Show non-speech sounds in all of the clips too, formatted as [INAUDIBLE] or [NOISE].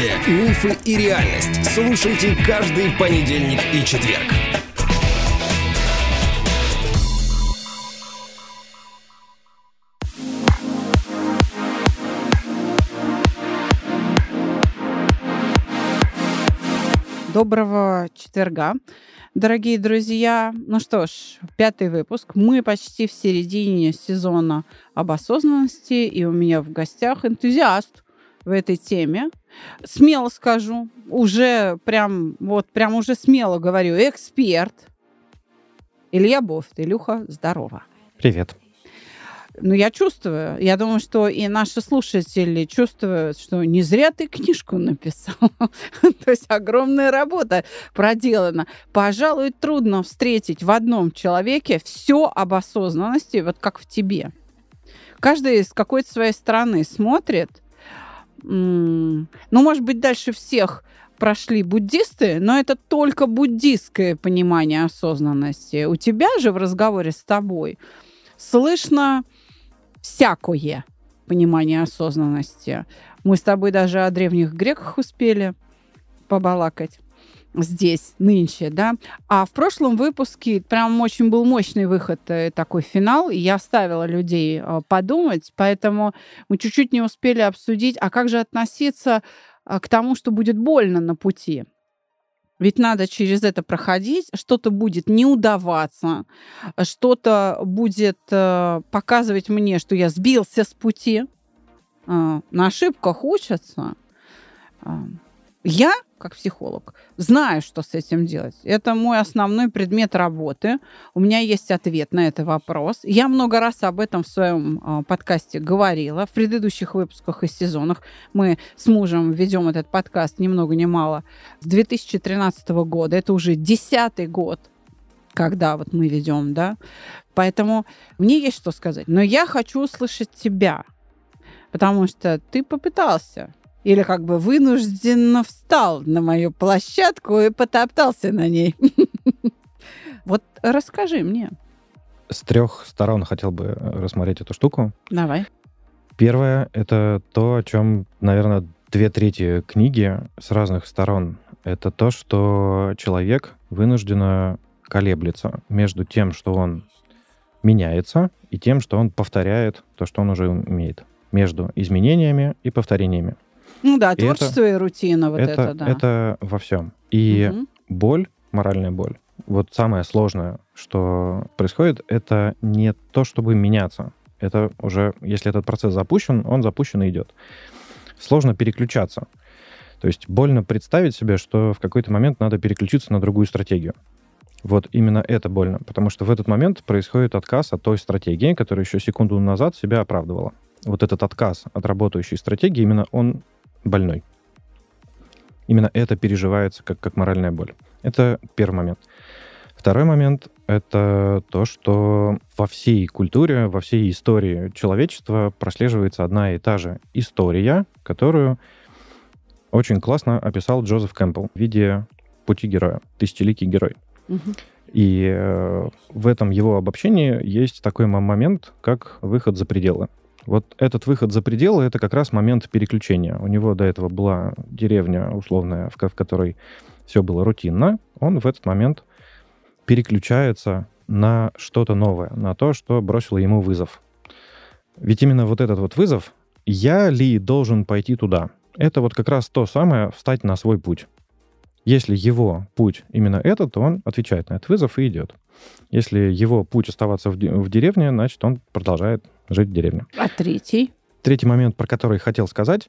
Психология, мифы и реальность. Слушайте каждый понедельник и четверг. Доброго четверга, дорогие друзья. Ну что ж, пятый выпуск. Мы почти в середине сезона об осознанности, и у меня в гостях энтузиаст в этой теме. Смело скажу, уже прям, вот прям уже смело говорю, эксперт. Илья Бофт. Илюха, здорово. Привет. Ну, я чувствую. Я думаю, что и наши слушатели чувствуют, что не зря ты книжку написал. [LAUGHS] То есть огромная работа проделана. Пожалуй, трудно встретить в одном человеке все об осознанности, вот как в тебе. Каждый с какой-то своей стороны смотрит. Ну, может быть, дальше всех прошли буддисты, но это только буддистское понимание осознанности. У тебя же в разговоре с тобой слышно всякое понимание осознанности. Мы с тобой даже о древних греках успели побалакать здесь, нынче, да. А в прошлом выпуске прям очень был мощный выход, э, такой финал, и я оставила людей э, подумать, поэтому мы чуть-чуть не успели обсудить, а как же относиться э, к тому, что будет больно на пути. Ведь надо через это проходить, что-то будет не удаваться, что-то будет показывать мне, что я сбился с пути. На ошибках учатся. Я как психолог, знаю, что с этим делать. Это мой основной предмет работы. У меня есть ответ на этот вопрос. Я много раз об этом в своем э, подкасте говорила. В предыдущих выпусках и сезонах мы с мужем ведем этот подкаст ни много ни мало с 2013 года. Это уже десятый год когда вот мы ведем, да. Поэтому мне есть что сказать. Но я хочу услышать тебя, потому что ты попытался или как бы вынужденно встал на мою площадку и потоптался на ней. [LAUGHS] Вот расскажи мне. С трех сторон хотел бы э, рассмотреть эту штуку. Давай. Первое — это то, о чем, наверное, две трети книги с разных сторон. Это то, что человек вынужденно колеблется между тем, что он меняется, и тем, что он повторяет то, что он уже умеет. Между изменениями и повторениями. Ну да, творчество и, и рутина, вот это, это, да. Это во всем. И угу. боль, моральная боль, вот самое сложное, что происходит, это не то, чтобы меняться. Это уже, если этот процесс запущен, он запущен и идет. Сложно переключаться. То есть больно представить себе, что в какой-то момент надо переключиться на другую стратегию. Вот именно это больно, потому что в этот момент происходит отказ от той стратегии, которая еще секунду назад себя оправдывала. Вот этот отказ от работающей стратегии, именно он больной. Именно это переживается как, как моральная боль. Это первый момент. Второй момент — это то, что во всей культуре, во всей истории человечества прослеживается одна и та же история, которую очень классно описал Джозеф Кэмпбелл в виде пути героя, тысячеликий герой. Угу. И э, в этом его обобщении есть такой момент, как выход за пределы. Вот этот выход за пределы — это как раз момент переключения. У него до этого была деревня условная, в, которой все было рутинно. Он в этот момент переключается на что-то новое, на то, что бросило ему вызов. Ведь именно вот этот вот вызов «я ли должен пойти туда?» Это вот как раз то самое «встать на свой путь». Если его путь именно этот, то он отвечает на этот вызов и идет. Если его путь оставаться в, в деревне, значит, он продолжает жить в деревне. А третий? Третий момент, про который хотел сказать,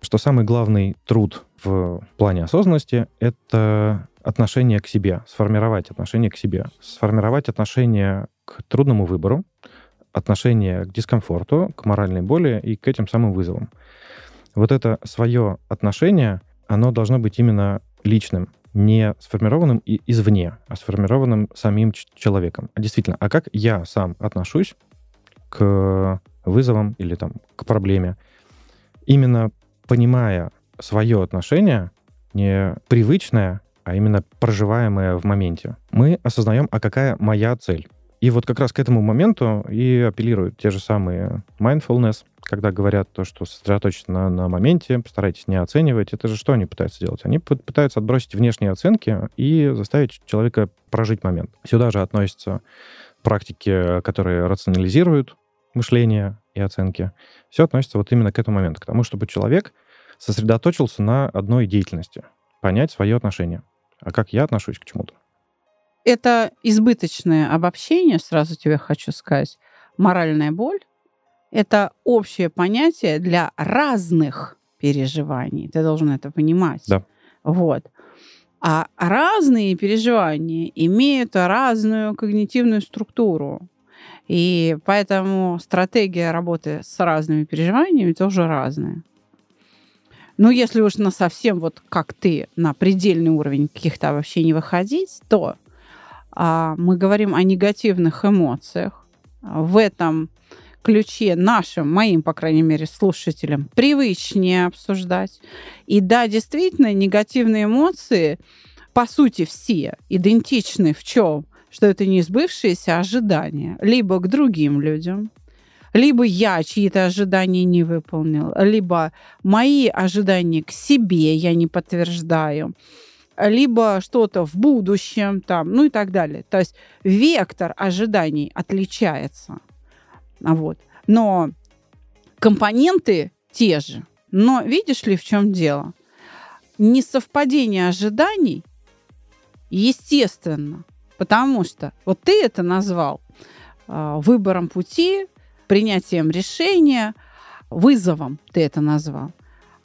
что самый главный труд в плане осознанности — это отношение к себе, сформировать отношение к себе, сформировать отношение к трудному выбору, отношение к дискомфорту, к моральной боли и к этим самым вызовам. Вот это свое отношение, оно должно быть именно личным, не сформированным извне, а сформированным самим человеком. А действительно, а как я сам отношусь к вызовам или там к проблеме? Именно понимая свое отношение, не привычное, а именно проживаемое в моменте, мы осознаем, а какая моя цель. И вот как раз к этому моменту и апеллируют те же самые mindfulness, когда говорят то, что сосредоточиться на, на моменте, постарайтесь не оценивать. Это же что они пытаются делать? Они пытаются отбросить внешние оценки и заставить человека прожить момент. Сюда же относятся практики, которые рационализируют мышление и оценки. Все относится вот именно к этому моменту, к тому, чтобы человек сосредоточился на одной деятельности, понять свое отношение. А как я отношусь к чему-то? Это избыточное обобщение, сразу тебе хочу сказать. Моральная боль — это общее понятие для разных переживаний. Ты должен это понимать. Да. Вот. А разные переживания имеют разную когнитивную структуру. И поэтому стратегия работы с разными переживаниями тоже разная. Ну, если уж на совсем вот как ты, на предельный уровень каких-то вообще не выходить, то мы говорим о негативных эмоциях. В этом ключе нашим, моим, по крайней мере, слушателям привычнее обсуждать. И да, действительно, негативные эмоции, по сути, все идентичны в чем? Что это не сбывшиеся ожидания либо к другим людям, либо я чьи-то ожидания не выполнил, либо мои ожидания к себе я не подтверждаю, либо что-то в будущем, там, ну и так далее. То есть вектор ожиданий отличается. Вот. Но компоненты те же. Но видишь ли, в чем дело? Несовпадение ожиданий, естественно, потому что вот ты это назвал э, выбором пути, принятием решения, вызовом ты это назвал.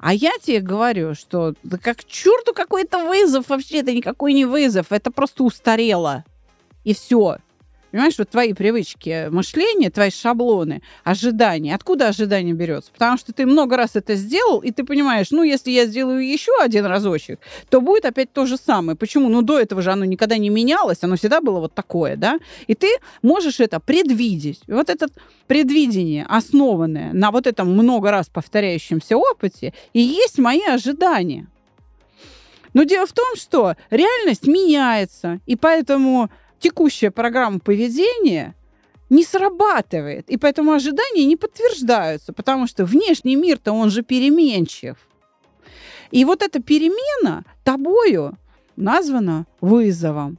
А я тебе говорю, что да как черту какой-то вызов вообще, это никакой не вызов, это просто устарело. И все. Понимаешь, вот твои привычки мышления, твои шаблоны, ожидания. Откуда ожидание берется? Потому что ты много раз это сделал, и ты понимаешь, ну, если я сделаю еще один разочек, то будет опять то же самое. Почему? Ну, до этого же оно никогда не менялось, оно всегда было вот такое, да? И ты можешь это предвидеть. И вот это предвидение, основанное на вот этом много раз повторяющемся опыте, и есть мои ожидания. Но дело в том, что реальность меняется, и поэтому текущая программа поведения не срабатывает. И поэтому ожидания не подтверждаются, потому что внешний мир-то он же переменчив. И вот эта перемена тобою названа вызовом.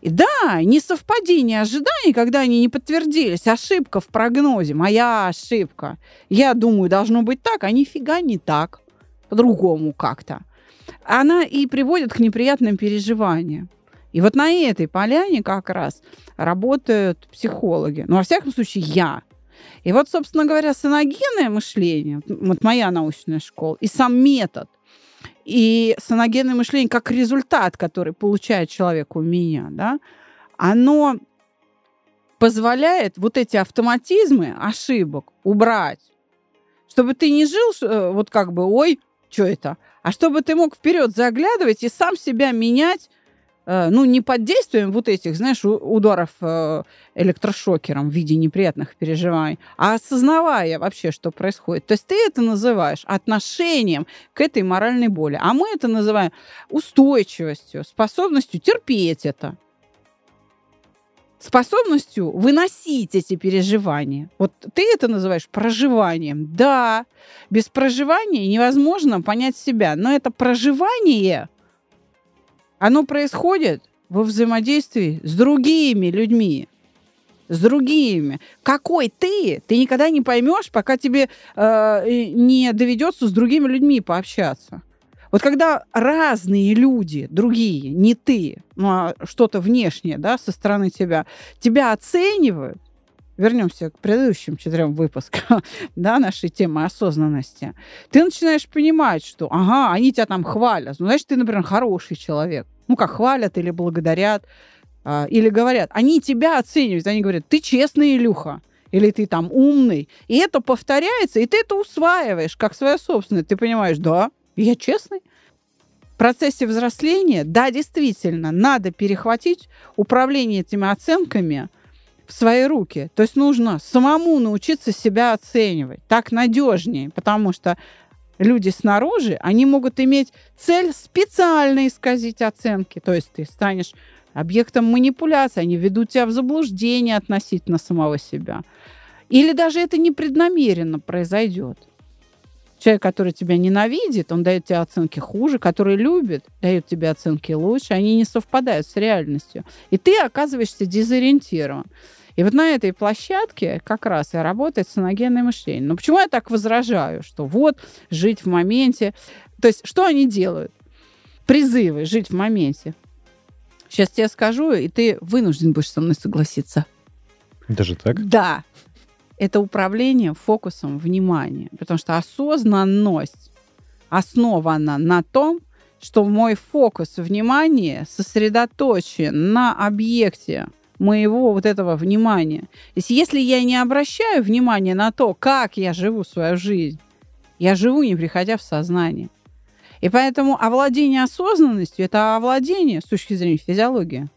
И да, несовпадение ожиданий, когда они не подтвердились, ошибка в прогнозе, моя ошибка. Я думаю, должно быть так, а нифига не так, по-другому как-то. Она и приводит к неприятным переживаниям. И вот на этой поляне как раз работают психологи. Ну, во всяком случае, я. И вот, собственно говоря, саногенное мышление, вот моя научная школа, и сам метод, и саногенное мышление как результат, который получает человек у меня, да, оно позволяет вот эти автоматизмы ошибок убрать, чтобы ты не жил э, вот как бы, ой, что это, а чтобы ты мог вперед заглядывать и сам себя менять ну, не под действием вот этих, знаешь, ударов э, электрошокером в виде неприятных переживаний, а осознавая вообще, что происходит. То есть ты это называешь отношением к этой моральной боли, а мы это называем устойчивостью, способностью терпеть это способностью выносить эти переживания. Вот ты это называешь проживанием. Да, без проживания невозможно понять себя, но это проживание оно происходит во взаимодействии с другими людьми. С другими. Какой ты, ты никогда не поймешь, пока тебе э, не доведется с другими людьми пообщаться. Вот когда разные люди, другие, не ты, ну а что-то внешнее, да, со стороны тебя, тебя оценивают, вернемся к предыдущим четырем выпускам, [LAUGHS] да, нашей темы осознанности, ты начинаешь понимать, что, ага, они тебя там хвалят. Ну, значит, ты, например, хороший человек. Ну, как хвалят или благодарят, а, или говорят. Они тебя оценивают, они говорят, ты честный, Илюха или ты там умный. И это повторяется, и ты это усваиваешь как свое собственное. Ты понимаешь, да, я честный. В процессе взросления, да, действительно, надо перехватить управление этими оценками – в свои руки. То есть нужно самому научиться себя оценивать. Так надежнее, потому что люди снаружи, они могут иметь цель специально исказить оценки. То есть ты станешь объектом манипуляции, они ведут тебя в заблуждение относительно самого себя. Или даже это непреднамеренно произойдет. Человек, который тебя ненавидит, он дает тебе оценки хуже, который любит, дает тебе оценки лучше, они не совпадают с реальностью. И ты оказываешься дезориентирован. И вот на этой площадке как раз и работает саногенное мышление. Но почему я так возражаю, что вот жить в моменте. То есть что они делают? Призывы жить в моменте. Сейчас тебе скажу, и ты вынужден будешь со мной согласиться. Даже так? Да это управление фокусом внимания. Потому что осознанность основана на том, что мой фокус внимания сосредоточен на объекте моего вот этого внимания. То есть если я не обращаю внимания на то, как я живу свою жизнь, я живу, не приходя в сознание. И поэтому овладение осознанностью – это овладение с точки зрения физиологии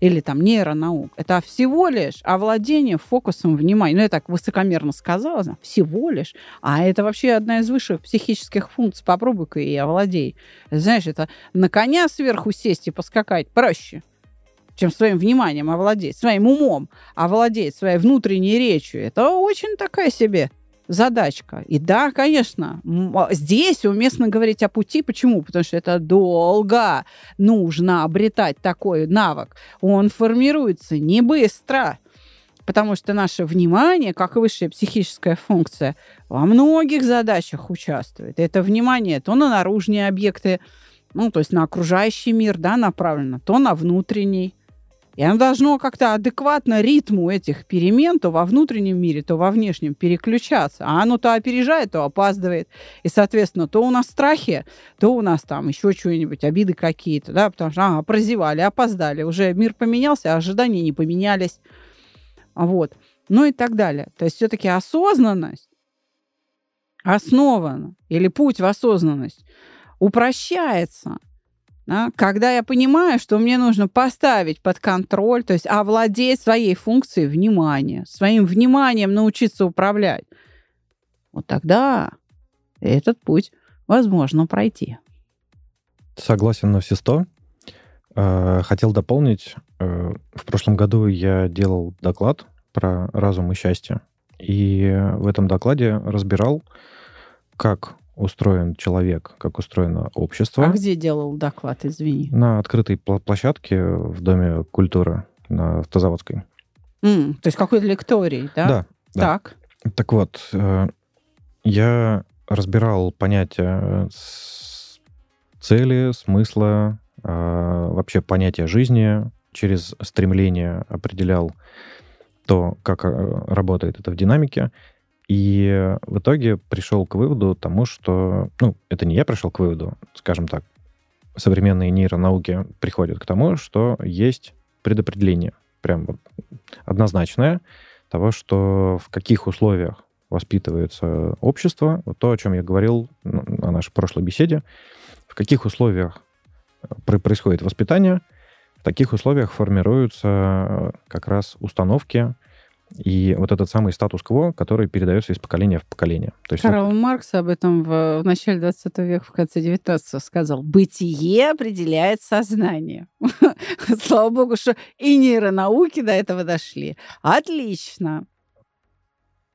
или там нейронаук. Это всего лишь овладение фокусом внимания. Ну, я так высокомерно сказала, всего лишь. А это вообще одна из высших психических функций. Попробуй-ка и овладей. Знаешь, это на коня сверху сесть и поскакать проще чем своим вниманием овладеть, своим умом овладеть, своей внутренней речью. Это очень такая себе задачка. И да, конечно, а, здесь уместно говорить о пути. Почему? Потому что это долго нужно обретать такой навык. Он формируется не быстро. Потому что наше внимание, как высшая психическая функция, во многих задачах участвует. Это внимание то на наружные объекты, ну, то есть на окружающий мир, да, направлено, то на внутренний. И оно должно как-то адекватно ритму этих перемен то во внутреннем мире, то во внешнем переключаться. А оно то опережает, то опаздывает. И, соответственно, то у нас страхи, то у нас там еще что-нибудь, обиды какие-то, да, потому что, ага, прозевали, опоздали, уже мир поменялся, а ожидания не поменялись. Вот. Ну и так далее. То есть все-таки осознанность основана, или путь в осознанность упрощается – да, когда я понимаю, что мне нужно поставить под контроль, то есть овладеть своей функцией внимания, своим вниманием научиться управлять, вот тогда этот путь возможно пройти. Согласен на все сто. Э, хотел дополнить. Э, в прошлом году я делал доклад про разум и счастье. И в этом докладе разбирал, как устроен человек, как устроено общество. А где делал доклад, извини? На открытой площадке в Доме культуры на Автозаводской. Mm, то есть какой-то лекторий, да? Да. Так. Да. Так вот, э, я разбирал понятия цели, смысла, э, вообще понятия жизни, через стремление определял то, как э, работает это в динамике. И в итоге пришел к выводу тому, что... Ну, это не я пришел к выводу, скажем так. Современные нейронауки приходят к тому, что есть предопределение, прям вот однозначное, того, что в каких условиях воспитывается общество, вот то, о чем я говорил на нашей прошлой беседе, в каких условиях э, происходит воспитание, в таких условиях формируются э, как раз установки, и вот этот самый статус-кво, который передается из поколения в поколение. То есть Карл вот... Маркс об этом в, в начале 20 века, в конце 19 сказал. Бытие определяет сознание. [LAUGHS] Слава богу, что и нейронауки до этого дошли. Отлично.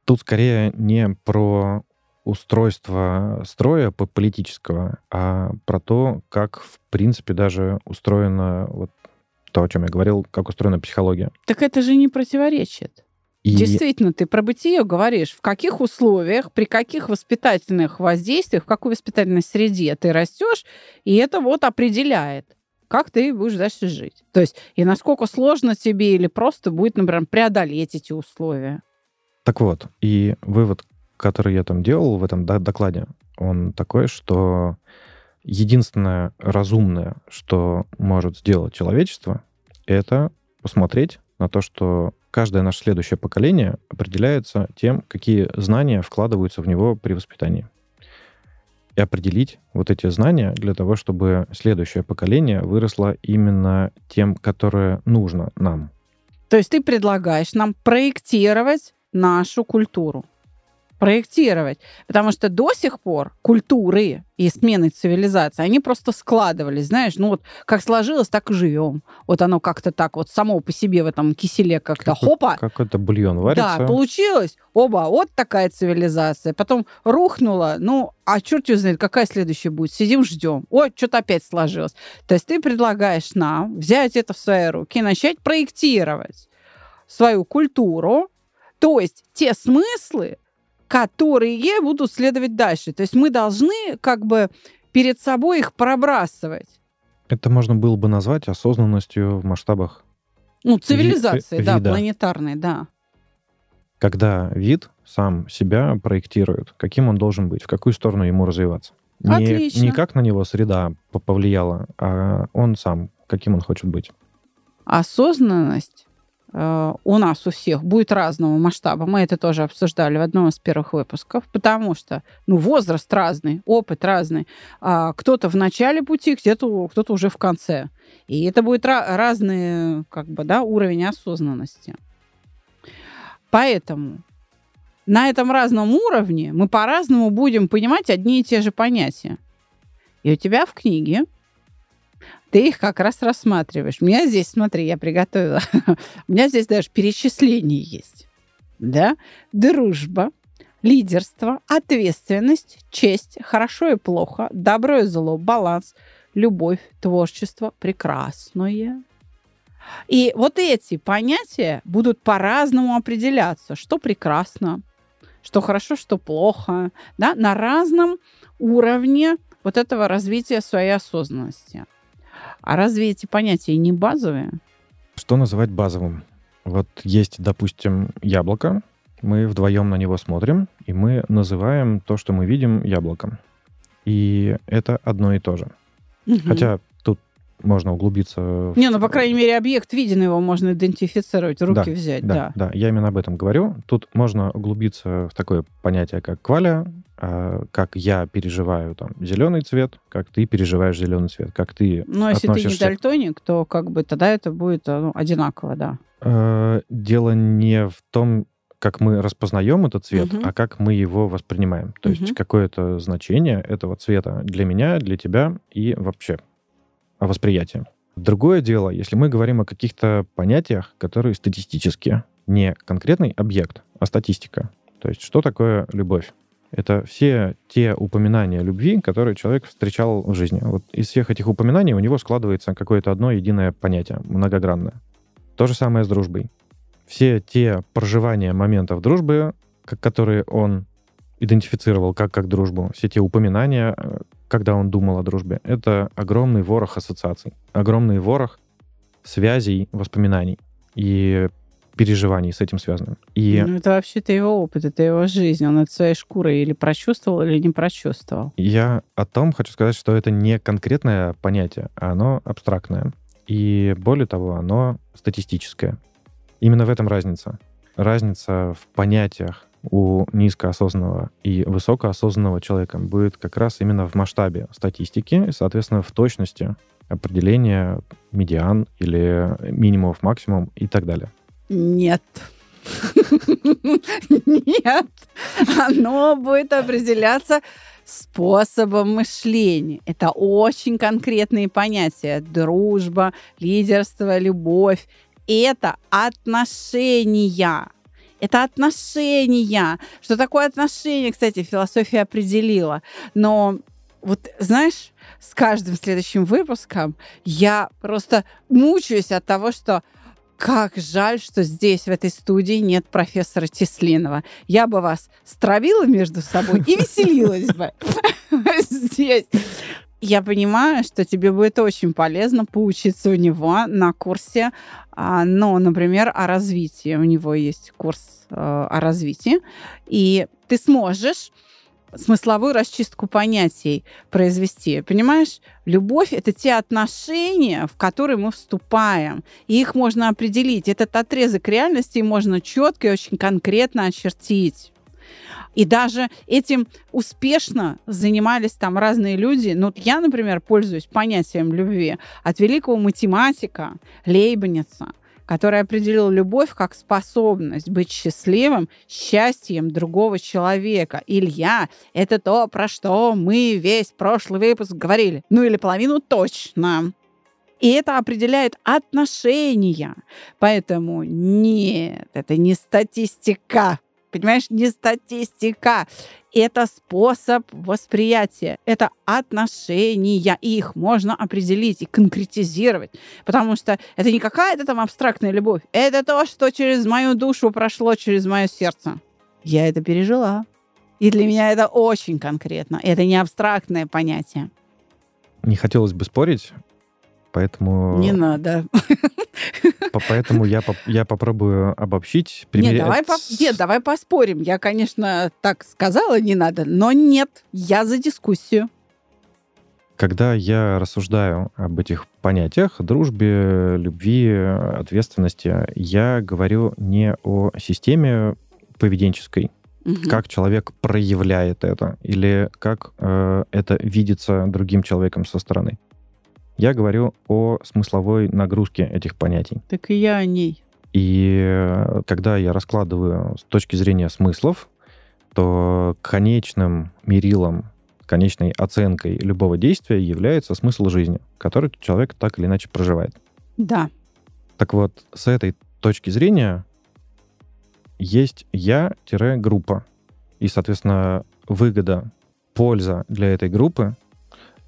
Тут скорее не про устройство строя политического, а про то, как, в принципе, даже устроена вот то, о чем я говорил, как устроена психология. Так это же не противоречит. И... Действительно, ты про бытие говоришь. В каких условиях, при каких воспитательных воздействиях, в какой воспитательной среде ты растешь, и это вот определяет, как ты будешь дальше жить. То есть, и насколько сложно тебе или просто будет, например, преодолеть эти условия. Так вот, и вывод, который я там делал в этом докладе, он такой, что единственное разумное, что может сделать человечество, это посмотреть на то, что каждое наше следующее поколение определяется тем, какие знания вкладываются в него при воспитании. И определить вот эти знания для того, чтобы следующее поколение выросло именно тем, которое нужно нам. То есть ты предлагаешь нам проектировать нашу культуру. Проектировать. Потому что до сих пор культуры и смены цивилизации, они просто складывались, знаешь, ну вот как сложилось, так и живем. Вот оно как-то так вот само по себе в этом киселе как-то Какой- хопа. Какой-то бульон варится. Да, получилось. Оба, вот такая цивилизация. Потом рухнула. Ну, а черт его знает, какая следующая будет. Сидим, ждем. Ой, что-то опять сложилось. То есть ты предлагаешь нам взять это в свои руки и начать проектировать свою культуру, то есть те смыслы, которые будут следовать дальше. То есть мы должны как бы перед собой их пробрасывать. Это можно было бы назвать осознанностью в масштабах, Ну, цивилизации, ви- да, вида. планетарной, да. когда вид сам себя проектирует, каким он должен быть, в какую сторону ему развиваться. Не, Отлично. не как на него среда по- повлияла, а он сам, каким он хочет быть. осознанность у нас у всех будет разного масштаба. Мы это тоже обсуждали в одном из первых выпусков, потому что ну, возраст разный, опыт разный. А кто-то в начале пути, где-то кто-то уже в конце. И это будет ra- разный как бы, да, уровень осознанности. Поэтому на этом разном уровне мы по-разному будем понимать одни и те же понятия. И у тебя в книге ты их как раз рассматриваешь. У меня здесь, смотри, я приготовила. [LAUGHS] У меня здесь даже перечисление есть. Да? Дружба, лидерство, ответственность, честь, хорошо и плохо, добро и зло, баланс, любовь, творчество, прекрасное. И вот эти понятия будут по-разному определяться, что прекрасно, что хорошо, что плохо, да, на разном уровне вот этого развития своей осознанности. А разве эти понятия не базовые? Что называть базовым? Вот есть, допустим, яблоко, мы вдвоем на него смотрим, и мы называем то, что мы видим, яблоком. И это одно и то же. Мгм. Хотя можно углубиться... в- Не, ну, по крайней мере, объект виден, его можно идентифицировать, руки Да, взять, Да, да. да, я именно об этом говорю. Тут можно углубиться в такое понятие, как кваля, а, как я переживаю там зеленый цвет, как ты переживаешь зеленый цвет, как ты Но если ты не дальтоник, то как бы тогда это будет э, ну, одинаково, да. Э, Дело не в том, как мы распознаем этот цвет, Мгм. а как мы его воспринимаем. То Мгм. есть какое-то значение этого цвета для меня, для тебя и вообще о восприятии. Другое дело, если мы говорим о каких-то понятиях, которые статистические, не конкретный объект, а статистика. То есть что такое любовь? Это все те упоминания любви, которые человек встречал в жизни. Вот из всех этих упоминаний у него складывается какое-то одно единое понятие, многогранное. То же самое с дружбой. Все те проживания моментов дружбы, которые он идентифицировал как, как дружбу, все те упоминания, э, когда он думал о дружбе, это огромный ворох ассоциаций, огромный ворох связей, воспоминаний и переживаний с этим связанным. И Ну, это вообще-то его опыт, это его жизнь. Он это своей шкурой или прочувствовал, или не прочувствовал. Я о том хочу сказать, что это не конкретное понятие, а оно абстрактное. И более того, оно статистическое. Именно в этом разница. Разница в понятиях у низкоосознанного и высокоосознанного человека будет как раз именно в масштабе статистики, соответственно, в точности определения медиан или минимумов, максимум и так далее. Нет. Нет. Оно будет определяться способом мышления. Это очень конкретные понятия. Дружба, лидерство, любовь. Это отношения. Это отношения. Что такое отношение, кстати, философия определила. Но вот, знаешь, с каждым следующим выпуском я просто мучаюсь от того, что как жаль, что здесь, в этой студии, нет профессора Теслинова. Я бы вас стравила между собой и веселилась бы [LAUGHS] здесь. Я понимаю, что тебе будет очень полезно поучиться у него на курсе, а, ну, например, о развитии. У него есть курс э, о развитии. И ты сможешь смысловую расчистку понятий произвести. Понимаешь, любовь — это те отношения, в которые мы вступаем. И их можно определить. Этот отрезок реальности можно четко и очень конкретно очертить. И даже этим успешно занимались там разные люди. Ну, вот я, например, пользуюсь понятием любви от великого математика Лейбница, который определил любовь как способность быть счастливым, счастьем другого человека. Илья, это то, про что мы весь прошлый выпуск говорили. Ну или половину точно. И это определяет отношения. Поэтому нет, это не статистика. Понимаешь, не статистика. Это способ восприятия. Это отношения. И их можно определить и конкретизировать. Потому что это не какая-то там абстрактная любовь. Это то, что через мою душу прошло, через мое сердце. Я это пережила. И для меня это очень конкретно. Это не абстрактное понятие. Не хотелось бы спорить, Поэтому... Не надо. Поэтому я, я попробую обобщить. Примерять... Нет, давай, по... нет, давай поспорим. Я, конечно, так сказала, не надо, но нет, я за дискуссию. Когда я рассуждаю об этих понятиях, дружбе, любви, ответственности, я говорю не о системе поведенческой, угу. как человек проявляет это, или как э, это видится другим человеком со стороны. Я говорю о смысловой нагрузке этих понятий. Так и я о ней. И э, когда я раскладываю с точки зрения смыслов, то конечным мерилом, конечной оценкой любого действия является смысл жизни, который человек так или иначе проживает. Да. Так вот, с этой точки зрения есть я-группа. И, соответственно, выгода, польза для этой группы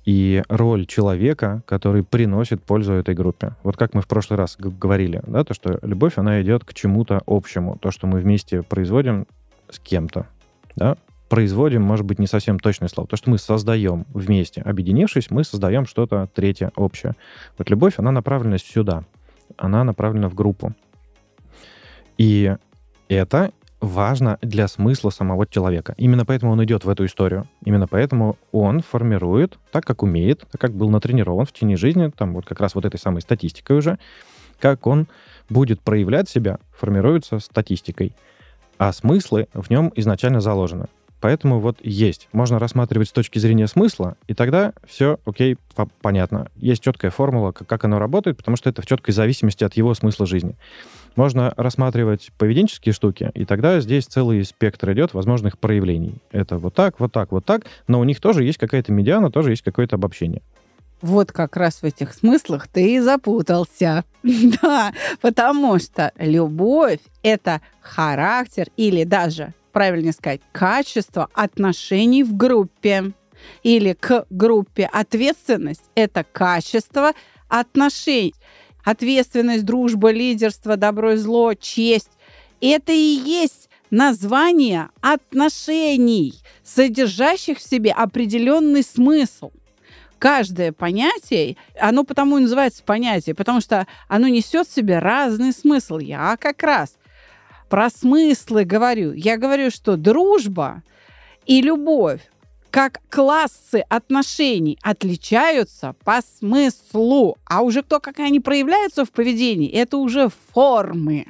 и роль человека, который приносит пользу этой группе. Вот как мы в прошлый раз говорили, да, то, что любовь, она идет к чему-то общему, то, что мы вместе производим с кем-то, да, производим, может быть, не совсем точное слово, то, что мы создаем вместе, объединившись, мы создаем что-то третье общее. Вот любовь, она направлена сюда, она направлена в группу. И это важно для смысла самого человека. Именно поэтому он идет в эту историю. Именно поэтому он формирует так, как умеет, так как был натренирован в течение жизни, там вот как раз вот этой самой статистикой уже, как он будет проявлять себя, формируется статистикой. А смыслы в нем изначально заложены. Поэтому вот есть. Можно рассматривать с точки зрения смысла, и тогда все окей, понятно. Есть четкая формула, как оно работает, потому что это в четкой зависимости от его смысла жизни. Можно рассматривать поведенческие штуки, и тогда здесь целый спектр идет возможных проявлений. Это вот так, вот так, вот так, но у них тоже есть какая-то медиана, тоже есть какое-то обобщение. Вот как раз в этих смыслах ты и запутался. [LAUGHS] да, потому что любовь — это характер или даже, правильнее сказать, качество отношений в группе. Или к группе. Ответственность — это качество отношений ответственность, дружба, лидерство, добро и зло, честь. Это и есть название отношений, содержащих в себе определенный смысл. Каждое понятие, оно потому и называется понятие, потому что оно несет в себе разный смысл. Я как раз про смыслы говорю. Я говорю, что дружба и любовь как классы отношений отличаются по смыслу, а уже то, как они проявляются в поведении, это уже формы.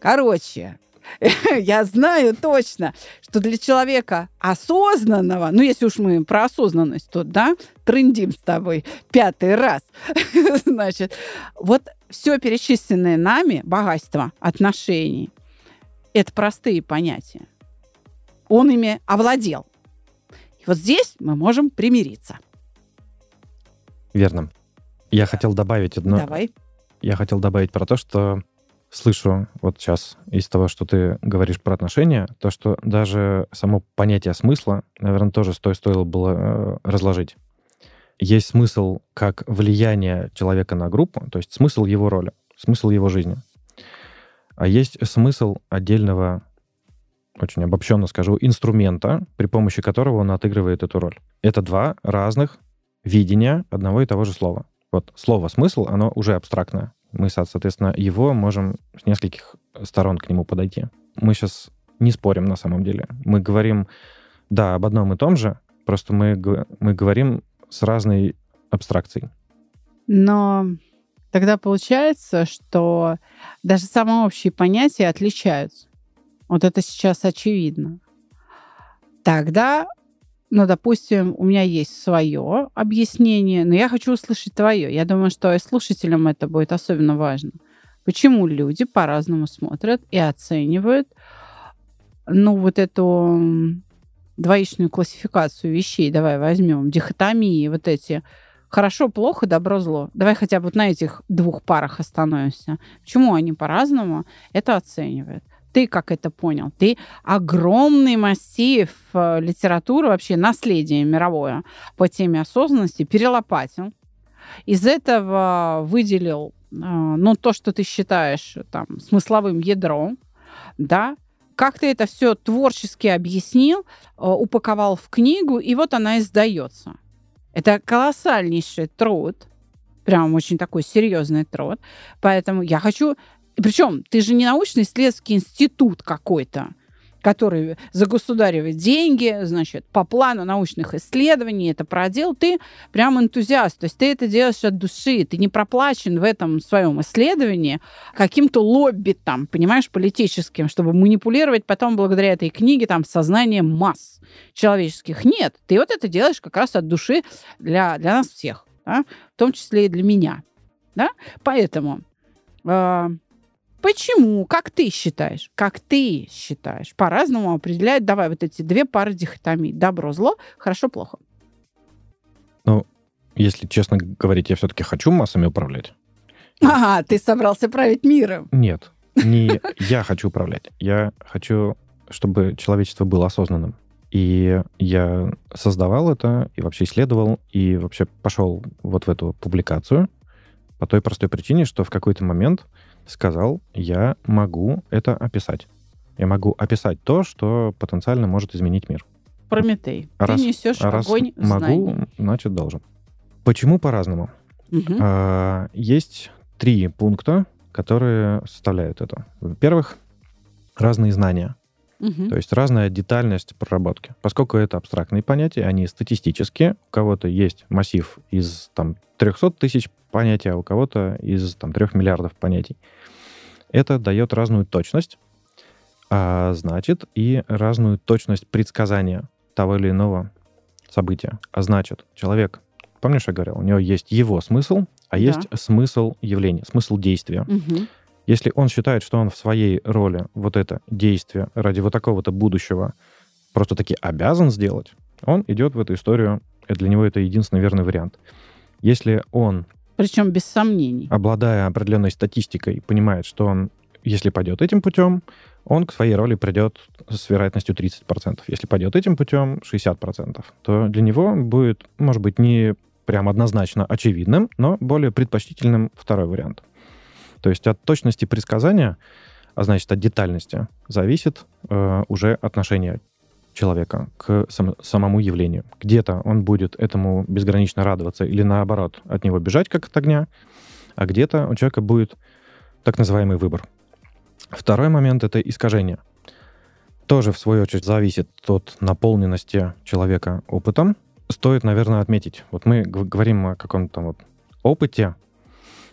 Короче, [LAUGHS] я знаю точно, что для человека осознанного, ну, если уж мы про осознанность тут, да, трендим с тобой пятый раз, [LAUGHS] значит, вот все перечисленное нами богатство отношений, это простые понятия. Он ими овладел. И вот здесь мы можем примириться. Верно. Я хотел добавить одно. Давай. Я хотел добавить про то, что слышу вот сейчас из того, что ты говоришь про отношения, то, что даже само понятие смысла, наверное, тоже сто, стоило было э, разложить. Есть смысл как влияние человека на группу, то есть смысл его роли, смысл его жизни. А есть смысл отдельного очень обобщенно скажу, инструмента, при помощи которого он отыгрывает эту роль. Это два разных видения одного и того же слова. Вот слово «смысл», оно уже абстрактное. Мы, соответственно, его можем с нескольких сторон к нему подойти. Мы сейчас не спорим на самом деле. Мы говорим, да, об одном и том же, просто мы, мы говорим с разной абстракцией. Но тогда получается, что даже самые общие понятия отличаются. Вот это сейчас очевидно. Тогда, ну, допустим, у меня есть свое объяснение, но я хочу услышать твое. Я думаю, что и слушателям это будет особенно важно. почему люди по-разному смотрят и оценивают, ну, вот эту двоичную классификацию вещей, давай возьмем, дихотомии, вот эти хорошо, плохо, добро, зло. Давай хотя бы вот на этих двух парах остановимся. Почему они по-разному это оценивают? Ты как это понял? Ты огромный массив э, литературы, вообще наследие мировое по теме осознанности перелопатил. Из этого выделил э, ну, то, что ты считаешь там, смысловым ядром, да, как ты это все творчески объяснил, э, упаковал в книгу, и вот она издается. Это колоссальнейший труд, прям очень такой серьезный труд. Поэтому я хочу... Причем ты же не научно-исследовательский институт какой-то который загосударивает деньги, значит, по плану научных исследований это продел, ты прям энтузиаст. То есть ты это делаешь от души, ты не проплачен в этом своем исследовании каким-то лобби там, понимаешь, политическим, чтобы манипулировать потом благодаря этой книге там сознанием масс человеческих. Нет, ты вот это делаешь как раз от души для, для нас всех, да? в том числе и для меня. Да? Поэтому э, Почему? Как ты считаешь? Как ты считаешь? По-разному определяют. Давай вот эти две пары дихотомий. Добро, зло, хорошо, плохо. Ну, если честно говорить, я все-таки хочу массами управлять. Ага, ты собрался править миром. Нет, не я хочу управлять. Я хочу, чтобы человечество было осознанным. И я создавал это, и вообще исследовал, и вообще пошел вот в эту публикацию по той простой причине, что в какой-то момент сказал, я могу это описать. Я могу описать то, что потенциально может изменить мир. Прометей. Раз, Ты несешь раз огонь могу, знаний. значит, должен. Почему по-разному? Угу. А, есть три пункта, которые составляют это. Во-первых, разные знания. Угу. То есть разная детальность проработки. Поскольку это абстрактные понятия, они статистические. У кого-то есть массив из там, 300 тысяч понятий, а у кого-то из там, 3 миллиардов понятий. Это дает разную точность, а значит, и разную точность предсказания того или иного события. А значит, человек, помнишь, я говорил, у него есть его смысл, а да. есть смысл явления, смысл действия. Угу. Если он считает, что он в своей роли вот это действие ради вот такого-то будущего просто таки обязан сделать, он идет в эту историю, и для него это единственный верный вариант. Если он... Причем без сомнений. Обладая определенной статистикой, понимает, что он, если пойдет этим путем, он к своей роли придет с вероятностью 30%. Если пойдет этим путем 60%, то для него будет, может быть, не прям однозначно очевидным, но более предпочтительным второй вариант. То есть от точности предсказания, а значит от детальности, зависит э, уже отношение человека к сам, самому явлению. Где-то он будет этому безгранично радоваться или наоборот от него бежать как от огня, а где-то у человека будет так называемый выбор. Второй момент — это искажение. Тоже, в свою очередь, зависит от наполненности человека опытом. Стоит, наверное, отметить. Вот мы говорим о каком-то вот опыте,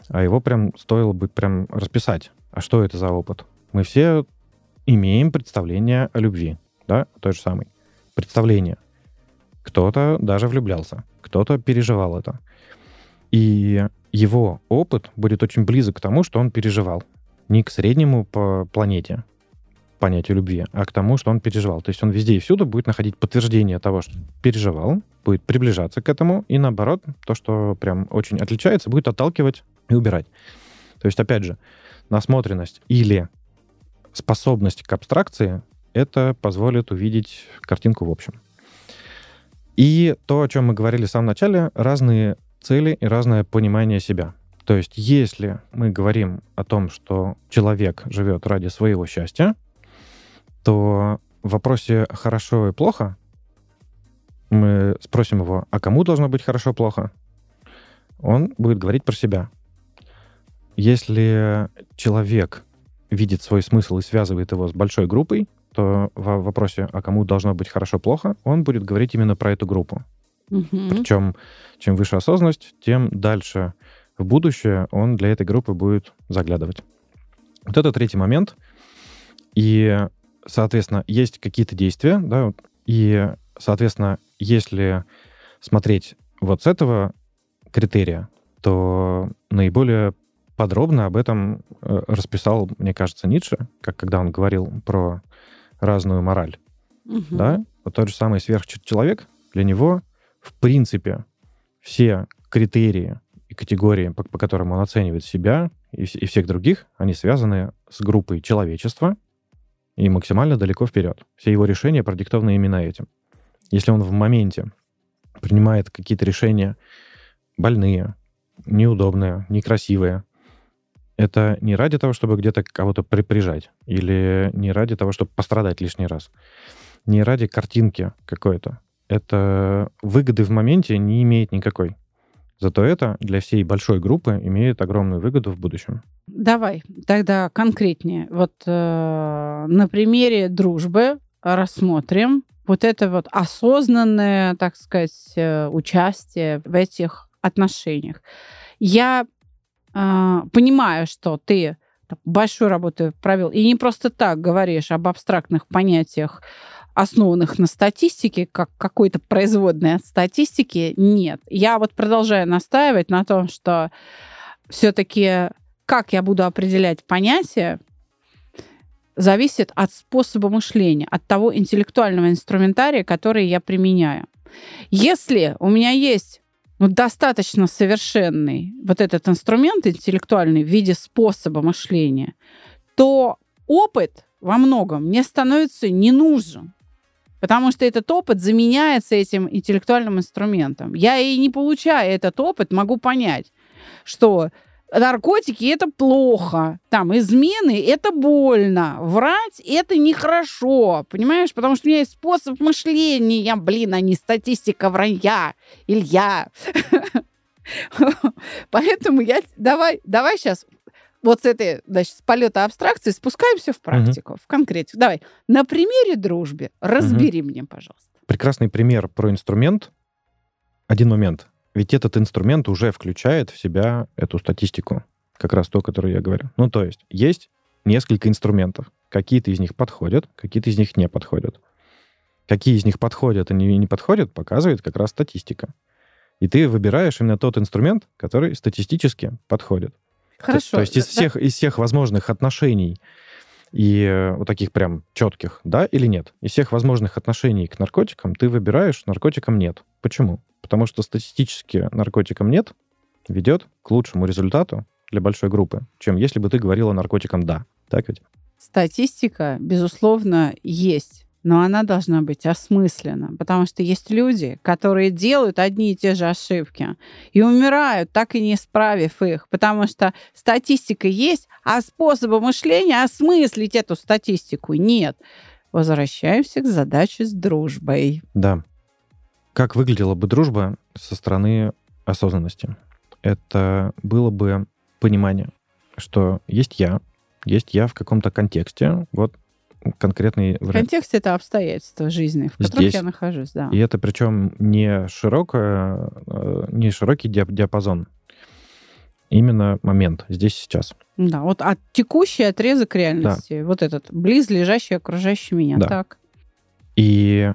а его прям стоило бы прям расписать. А что это за опыт? Мы все имеем представление о любви, да, той же самой. Представление. Кто-то даже влюблялся, кто-то переживал это. И его опыт будет очень близок к тому, что он переживал. Не к среднему по планете понятию любви, а к тому, что он переживал. То есть он везде и всюду будет находить подтверждение того, что переживал, будет приближаться к этому, и наоборот, то, что прям очень отличается, будет отталкивать и убирать. То есть, опять же, насмотренность или способность к абстракции это позволит увидеть картинку в общем. И то, о чем мы говорили в самом начале, разные цели и разное понимание себя. То есть, если мы говорим о том, что человек живет ради своего счастья, то в вопросе хорошо и плохо мы спросим его, а кому должно быть хорошо-плохо? Он будет говорить про себя. Если человек видит свой смысл и связывает его с большой группой, то в вопросе, а кому должно быть хорошо-плохо, он будет говорить именно про эту группу. Угу. Причем, чем выше осознанность, тем дальше в будущее он для этой группы будет заглядывать. Вот это третий момент. И, соответственно, есть какие-то действия, да, и, соответственно, если смотреть вот с этого критерия, то наиболее подробно об этом э, расписал, мне кажется, Ницше, как когда он говорил про разную мораль. Угу. Да? Вот тот же самый сверхчеловек, для него, в принципе, все критерии и категории, по, по которым он оценивает себя и, и всех других, они связаны с группой человечества и максимально далеко вперед. Все его решения продиктованы именно этим. Если он в моменте принимает какие-то решения больные, неудобные, некрасивые, это не ради того, чтобы где-то кого-то припряжать, или не ради того, чтобы пострадать лишний раз, не ради картинки какой-то. Это выгоды в моменте не имеет никакой. Зато это для всей большой группы имеет огромную выгоду в будущем. Давай тогда конкретнее. Вот э, на примере дружбы рассмотрим вот это вот осознанное, так сказать, э, участие в этих отношениях. Я э, понимаю, что ты большую работу провел, и не просто так говоришь об абстрактных понятиях основанных на статистике, как какой-то производной от статистики, нет. Я вот продолжаю настаивать на том, что все-таки как я буду определять понятие, зависит от способа мышления, от того интеллектуального инструментария, который я применяю. Если у меня есть ну, достаточно совершенный вот этот инструмент интеллектуальный в виде способа мышления, то опыт во многом мне становится не нужен. Потому что этот опыт заменяется этим интеллектуальным инструментом. Я и не получая этот опыт, могу понять, что наркотики это плохо, там измены это больно, врать это нехорошо, понимаешь? Потому что у меня есть способ мышления, блин, а не статистика вранья, Илья. [LAUGHS] Поэтому я давай, давай сейчас вот с этой, значит, с полета абстракции спускаемся в практику, в конкретику. Давай, на примере дружбы разбери мне, пожалуйста. Прекрасный пример про инструмент. Один момент. Ведь этот инструмент уже включает в себя эту статистику, как раз то, которое я говорю. Ну, то есть есть несколько инструментов. Какие-то из них подходят, какие-то из них не подходят. Какие из них подходят и не, не подходят, показывает как раз статистика. И ты выбираешь именно тот инструмент, который статистически подходит. Хорошо. То, то есть из всех, из всех возможных отношений и э, вот таких прям четких, да или нет, из всех возможных отношений к наркотикам ты выбираешь, наркотикам нет. Почему? Потому что статистически наркотикам нет ведет к лучшему результату для большой группы, чем если бы ты говорила наркотикам да. Так ведь? Статистика, безусловно, есть но она должна быть осмыслена, потому что есть люди, которые делают одни и те же ошибки и умирают, так и не исправив их, потому что статистика есть, а способа мышления осмыслить эту статистику нет. Возвращаемся к задаче с дружбой. Да. Как выглядела бы дружба со стороны осознанности? Это было бы понимание, что есть я, есть я в каком-то контексте, вот конкретный вариант. Контекст — это обстоятельства жизни, в которых Здесь. я нахожусь, да. И это причем не, широкое, э, не широкий диапазон, именно момент, здесь сейчас. Да, вот от текущий отрезок реальности, да. вот этот, близлежащий, окружающий меня, да. так. И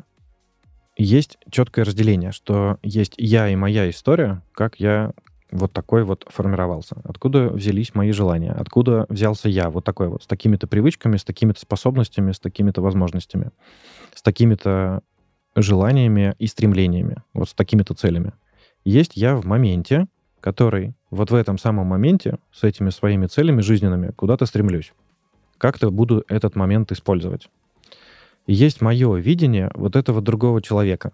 есть четкое разделение, что есть я и моя история, как я вот такой вот формировался? Откуда взялись мои желания? Откуда взялся я вот такой вот, с такими-то привычками, с такими-то способностями, с такими-то возможностями, с такими-то желаниями и стремлениями, вот с такими-то целями? Есть я в моменте, который вот в этом самом моменте с этими своими целями жизненными куда-то стремлюсь. Как-то буду этот момент использовать. Есть мое видение вот этого другого человека,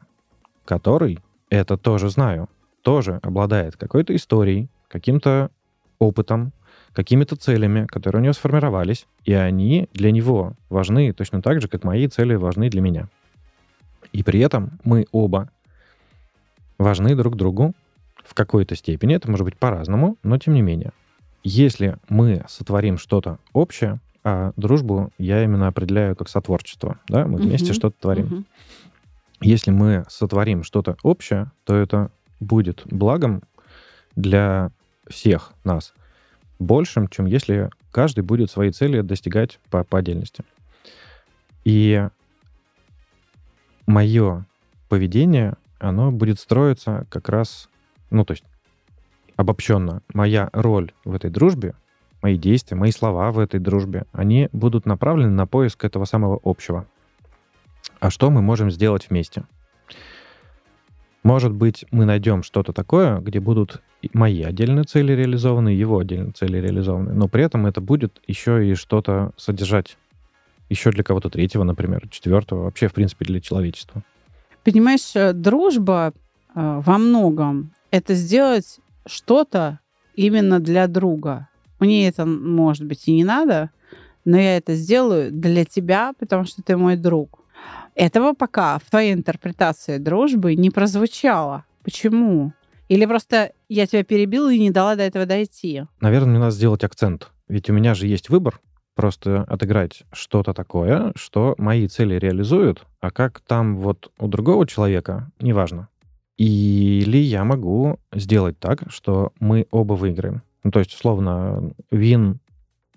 который это тоже знаю, тоже обладает какой-то историей, каким-то опытом, какими-то целями, которые у него сформировались, и они для него важны точно так же, как мои цели важны для меня. И при этом мы оба важны друг другу в какой-то степени, это может быть по-разному, но тем не менее. Если мы сотворим что-то общее, а дружбу я именно определяю как сотворчество, да, мы вместе uh-huh, что-то творим. Uh-huh. Если мы сотворим что-то общее, то это будет благом для всех нас большим, чем если каждый будет свои цели достигать по, по отдельности. И мое поведение, оно будет строиться как раз, ну, то есть обобщенно, моя роль в этой дружбе мои действия, мои слова в этой дружбе, они будут направлены на поиск этого самого общего. А что мы можем сделать вместе? Может быть, мы найдем что-то такое, где будут мои отдельные цели реализованы, его отдельные цели реализованы, но при этом это будет еще и что-то содержать еще для кого-то третьего, например, четвертого, вообще, в принципе, для человечества. Понимаешь, э, дружба э, во многом это сделать что-то именно для друга. Мне это, может быть, и не надо, но я это сделаю для тебя, потому что ты мой друг. Этого пока в твоей интерпретации дружбы не прозвучало. Почему? Или просто я тебя перебила и не дала до этого дойти? Наверное, мне надо сделать акцент. Ведь у меня же есть выбор просто отыграть что-то такое, что мои цели реализуют, а как там вот у другого человека, неважно. Или я могу сделать так, что мы оба выиграем. Ну, то есть, условно, вин,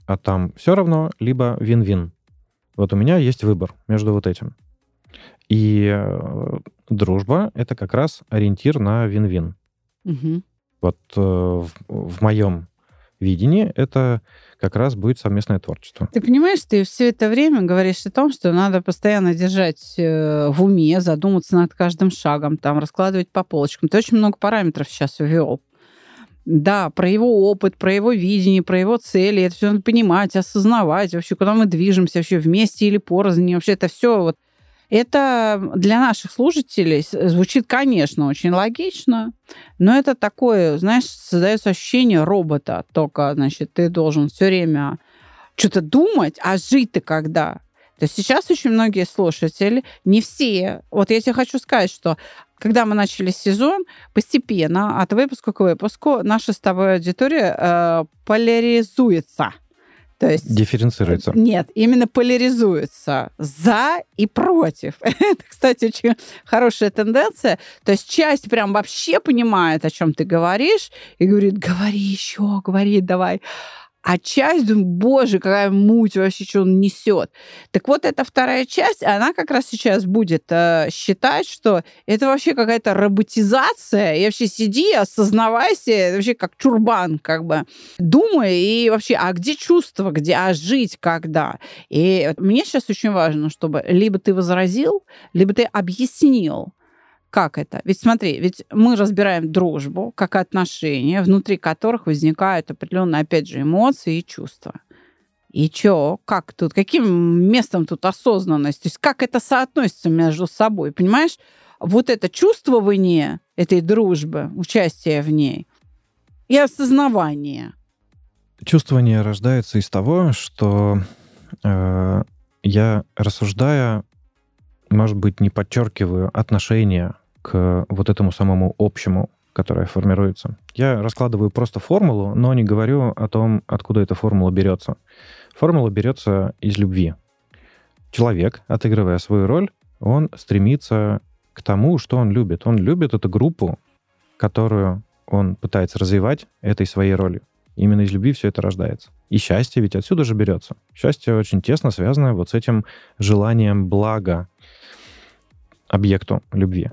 а там все равно, либо вин-вин. Вот у меня есть выбор между вот этим. И э, дружба — это как раз ориентир на вин-вин. Угу. Вот э, в, в моем видении это как раз будет совместное творчество. Ты понимаешь, ты все это время говоришь о том, что надо постоянно держать э, в уме, задуматься над каждым шагом, там, раскладывать по полочкам. Ты очень много параметров сейчас ввел. Да, про его опыт, про его видение, про его цели. Это все надо понимать, осознавать. Вообще, куда мы движемся, вообще вместе или порознь. Вообще это все вот это для наших слушателей звучит, конечно, очень логично, но это такое, знаешь, создается ощущение робота. Только, значит, ты должен все время что-то думать, а жить ты когда? То есть сейчас очень многие слушатели, не все, вот я тебе хочу сказать, что когда мы начали сезон, постепенно от выпуска к выпуску наша с тобой аудитория э, поляризуется. То есть, Дифференцируется. Нет, именно поляризуется за и против. [LAUGHS] Это, кстати, очень хорошая тенденция. То есть часть прям вообще понимает, о чем ты говоришь, и говорит, говори еще, говори, давай. А часть, думаю, боже, какая муть вообще, что он несет. Так вот, эта вторая часть, она как раз сейчас будет э, считать, что это вообще какая-то роботизация. И вообще сиди, осознавайся, вообще как чурбан, как бы. Думай, и вообще, а где чувство, где, а жить когда? И мне сейчас очень важно, чтобы либо ты возразил, либо ты объяснил, как это? Ведь смотри, ведь мы разбираем дружбу как отношения, внутри которых возникают определенные, опять же, эмоции и чувства. И чё, как тут, каким местом тут осознанность? То есть как это соотносится между собой, понимаешь? Вот это чувствование этой дружбы, участие в ней и осознавание. Чувствование рождается из того, что э, я, рассуждая, может быть, не подчеркиваю отношения к вот этому самому общему, которое формируется. Я раскладываю просто формулу, но не говорю о том, откуда эта формула берется. Формула берется из любви. Человек, отыгрывая свою роль, он стремится к тому, что он любит. Он любит эту группу, которую он пытается развивать этой своей ролью. Именно из любви все это рождается. И счастье ведь отсюда же берется. Счастье очень тесно связано вот с этим желанием блага объекту любви.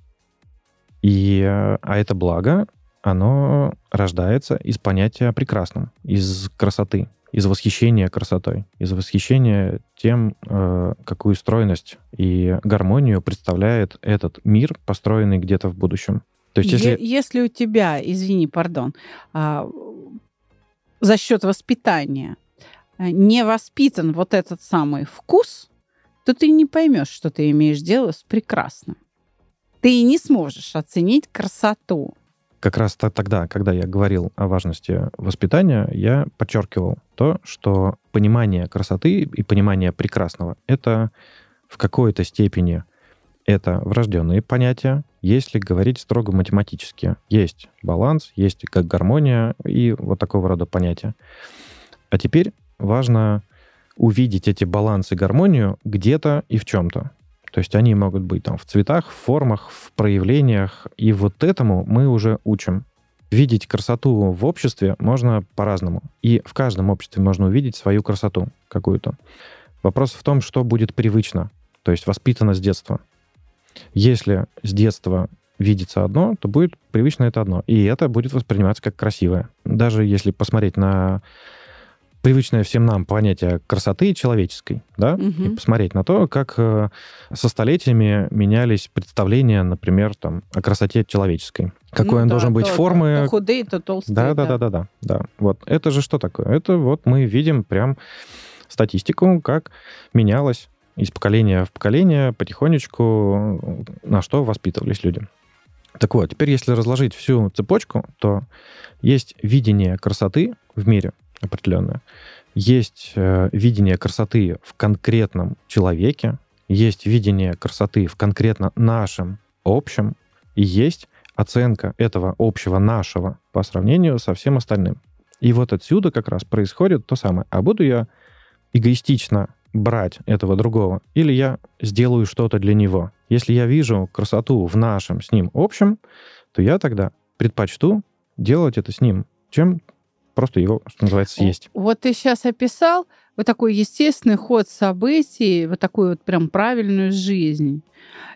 И, э, а это благо, оно рождается из понятия прекрасном, из красоты, из восхищения красотой, из восхищения тем, э, какую стройность и гармонию представляет этот мир, построенный где-то в будущем. То есть, если... если у тебя, извини, пардон, а, за счет воспитания э, не воспитан вот этот самый вкус, то ты не поймешь, что ты имеешь дело с прекрасным ты не сможешь оценить красоту. Как раз тогда, когда я говорил о важности воспитания, я подчеркивал то, что понимание красоты и понимание прекрасного — это в какой-то степени это врожденные понятия, если говорить строго математически. Есть баланс, есть как гармония и вот такого рода понятия. А теперь важно увидеть эти балансы гармонию где-то и в чем-то. То есть они могут быть там в цветах, в формах, в проявлениях. И вот этому мы уже учим. Видеть красоту в обществе можно по-разному. И в каждом обществе можно увидеть свою красоту какую-то. Вопрос в том, что будет привычно, то есть воспитано с детства. Если с детства видится одно, то будет привычно это одно. И это будет восприниматься как красивое. Даже если посмотреть на привычное всем нам понятие красоты человеческой, да, угу. и посмотреть на то, как э, со столетиями менялись представления, например, там, о красоте человеческой. Какой ну, он да, должен быть то, формы. То худые, то толстые. Да, да, да, да, да, да. Вот это же что такое? Это вот мы видим прям статистику, как менялось из поколения в поколение потихонечку, на что воспитывались люди. Так вот, теперь если разложить всю цепочку, то есть видение красоты в мире определенное, есть э, видение красоты в конкретном человеке, есть видение красоты в конкретно нашем общем, и есть оценка этого общего нашего по сравнению со всем остальным. И вот отсюда как раз происходит то самое. А буду я эгоистично брать этого другого, или я сделаю что-то для него. Если я вижу красоту в нашем с ним общем, то я тогда предпочту делать это с ним, чем просто его, что называется, съесть. Вот ты сейчас описал вот такой естественный ход событий, вот такую вот прям правильную жизнь.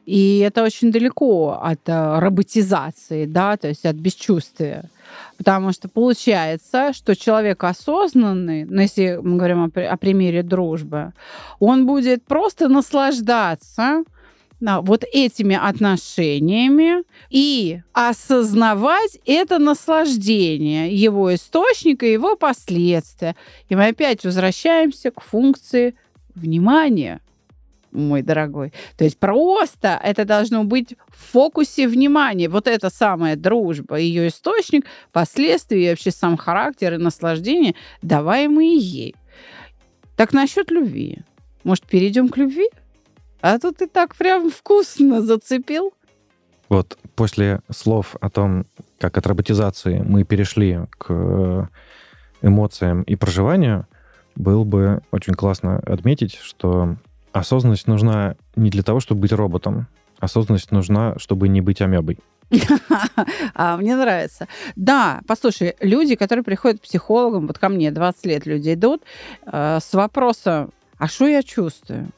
И это очень далеко от э, роботизации, да, то есть от бесчувствия. Потому что получается, что человек осознанный, ну, если мы говорим о, о примере дружбы, он будет просто наслаждаться вот этими отношениями и осознавать это наслаждение, его источника, его последствия. И мы опять возвращаемся к функции внимания мой дорогой. То есть просто это должно быть в фокусе внимания. Вот эта самая дружба, ее источник, последствия, вообще сам характер и наслаждение, даваемые ей. Так насчет любви. Может, перейдем к любви? А тут ты так прям вкусно зацепил. Вот после слов о том, как от роботизации мы перешли к э, эмоциям и проживанию, было бы очень классно отметить, что осознанность нужна не для того, чтобы быть роботом. Осознанность нужна, чтобы не быть амебой. [LAUGHS] а, мне нравится. Да, послушай, люди, которые приходят к психологам, вот ко мне 20 лет люди идут э, с вопросом, а что я чувствую?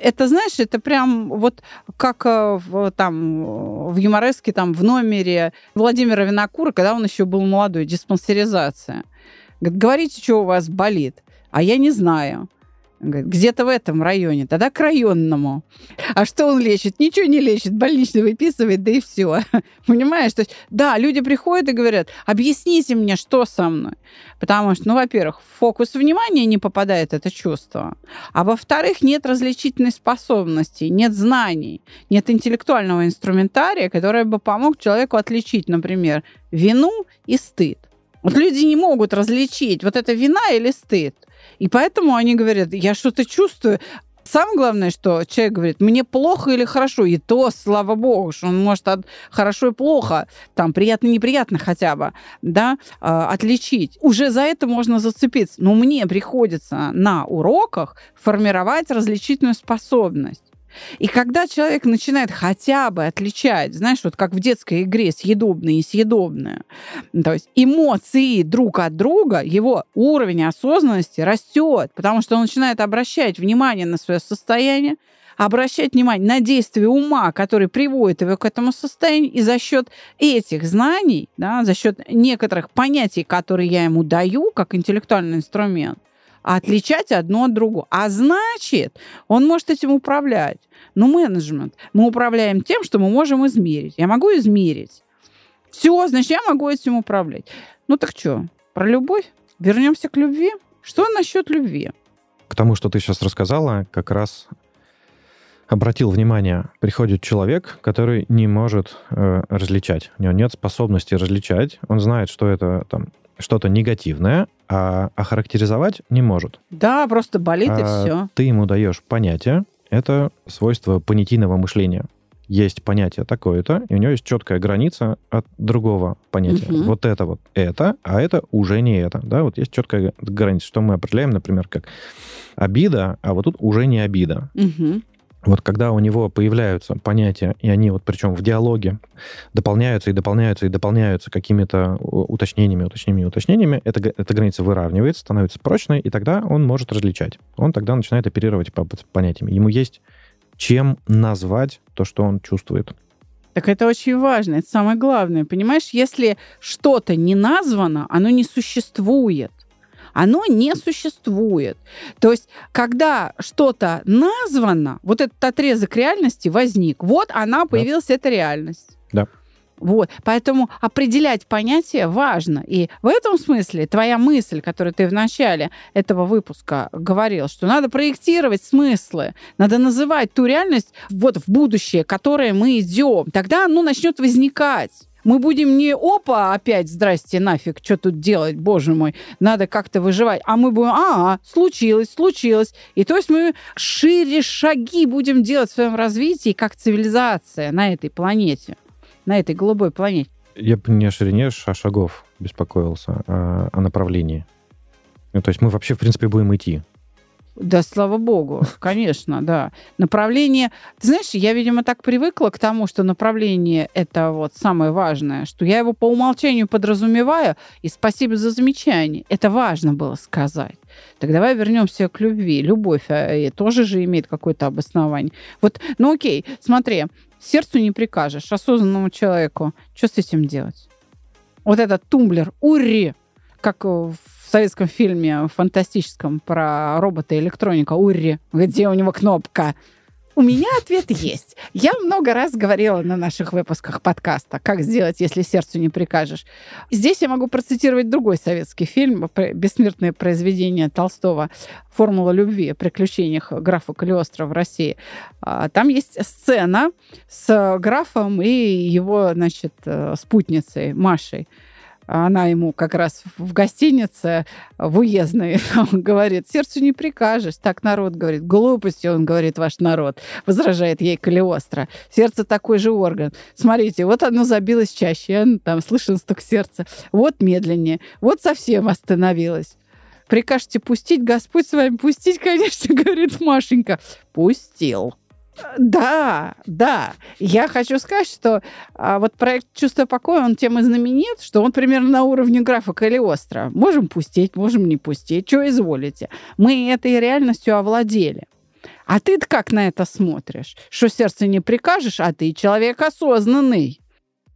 Это, знаешь, это прям вот как э, там в юмореске, там в номере Владимира Винокура, когда он еще был молодой, диспансеризация. Говорит, говорите, что у вас болит. А я не знаю где-то в этом районе, тогда к районному. А что он лечит? Ничего не лечит, больничный выписывает, да и все. [LAUGHS] Понимаешь? То есть, да, люди приходят и говорят, объясните мне, что со мной. Потому что, ну, во-первых, фокус внимания не попадает это чувство. А во-вторых, нет различительной способности, нет знаний, нет интеллектуального инструментария, который бы помог человеку отличить, например, вину и стыд. Вот люди не могут различить, вот это вина или стыд. И поэтому они говорят, я что-то чувствую. Самое главное, что человек говорит, мне плохо или хорошо, и то, слава богу, что он может от хорошо и плохо, там, приятно-неприятно хотя бы, да, э, отличить. Уже за это можно зацепиться. Но мне приходится на уроках формировать различительную способность. И когда человек начинает хотя бы отличать, знаешь, вот как в детской игре съедобное и съедобное, то есть эмоции друг от друга, его уровень осознанности растет, потому что он начинает обращать внимание на свое состояние, обращать внимание на действие ума, который приводит его к этому состоянию, и за счет этих знаний, да, за счет некоторых понятий, которые я ему даю как интеллектуальный инструмент, отличать одно от другого. А значит, он может этим управлять. Но менеджмент. Мы управляем тем, что мы можем измерить. Я могу измерить. Все, значит, я могу этим управлять. Ну так что, про любовь? Вернемся к любви. Что насчет любви? К тому, что ты сейчас рассказала, как раз обратил внимание, приходит человек, который не может э, различать. У него нет способности различать. Он знает, что это там что-то негативное, а охарактеризовать не может. Да, просто болит а и все. Ты ему даешь понятие, это свойство понятийного мышления. Есть понятие такое-то, и у него есть четкая граница от другого понятия. Угу. Вот это вот это, а это уже не это. Да, вот есть четкая граница, что мы определяем, например, как обида, а вот тут уже не обида. Угу. Вот когда у него появляются понятия, и они вот причем в диалоге дополняются и дополняются и дополняются какими-то уточнениями, уточнениями, уточнениями, эта, эта граница выравнивается, становится прочной, и тогда он может различать. Он тогда начинает оперировать по понятиями. Ему есть чем назвать то, что он чувствует. Так это очень важно, это самое главное. Понимаешь, если что-то не названо, оно не существует. Оно не существует. То есть, когда что-то названо, вот этот отрезок реальности возник, вот она появилась, да. эта реальность. Да. Вот. Поэтому определять понятие важно. И в этом смысле твоя мысль, которую ты в начале этого выпуска говорил, что надо проектировать смыслы, надо называть ту реальность вот в будущее, которое мы идем. Тогда оно начнет возникать. Мы будем не опа, опять, здрасте, нафиг, что тут делать, боже мой, надо как-то выживать. А мы будем, а, случилось, случилось. И то есть мы шире шаги будем делать в своем развитии как цивилизация на этой планете, на этой голубой планете. Я бы не о ширине шагов беспокоился, а о направлении. Ну, то есть мы вообще, в принципе, будем идти. Да, слава богу, конечно, да. Направление... Ты знаешь, я, видимо, так привыкла к тому, что направление — это вот самое важное, что я его по умолчанию подразумеваю, и спасибо за замечание. Это важно было сказать. Так давай вернемся к любви. Любовь а, тоже же имеет какое-то обоснование. Вот, ну окей, смотри, сердцу не прикажешь, осознанному человеку. Что с этим делать? Вот этот тумблер, ури, как в советском фильме фантастическом про робота электроника Урри, где у него кнопка. У меня ответ есть. Я много раз говорила на наших выпусках подкаста, как сделать, если сердцу не прикажешь. Здесь я могу процитировать другой советский фильм, бессмертное произведение Толстого «Формула любви» о приключениях графа Калиостро в России. А, там есть сцена с графом и его, значит, э, спутницей Машей она ему как раз в гостинице в уездной [LAUGHS] говорит, сердцу не прикажешь. Так народ говорит. Глупости, он говорит, ваш народ, возражает ей Калиостро. Сердце такой же орган. Смотрите, вот оно забилось чаще, там слышен стук сердца. Вот медленнее, вот совсем остановилось. Прикажете пустить, Господь с вами пустить, конечно, [LAUGHS] говорит Машенька. Пустил. Да, да. Я хочу сказать, что а, вот проект «Чувство покоя», он тем и знаменит, что он примерно на уровне графа Калиостро. Можем пустить, можем не пустить, что изволите. Мы этой реальностью овладели. А ты как на это смотришь? Что сердце не прикажешь, а ты человек осознанный.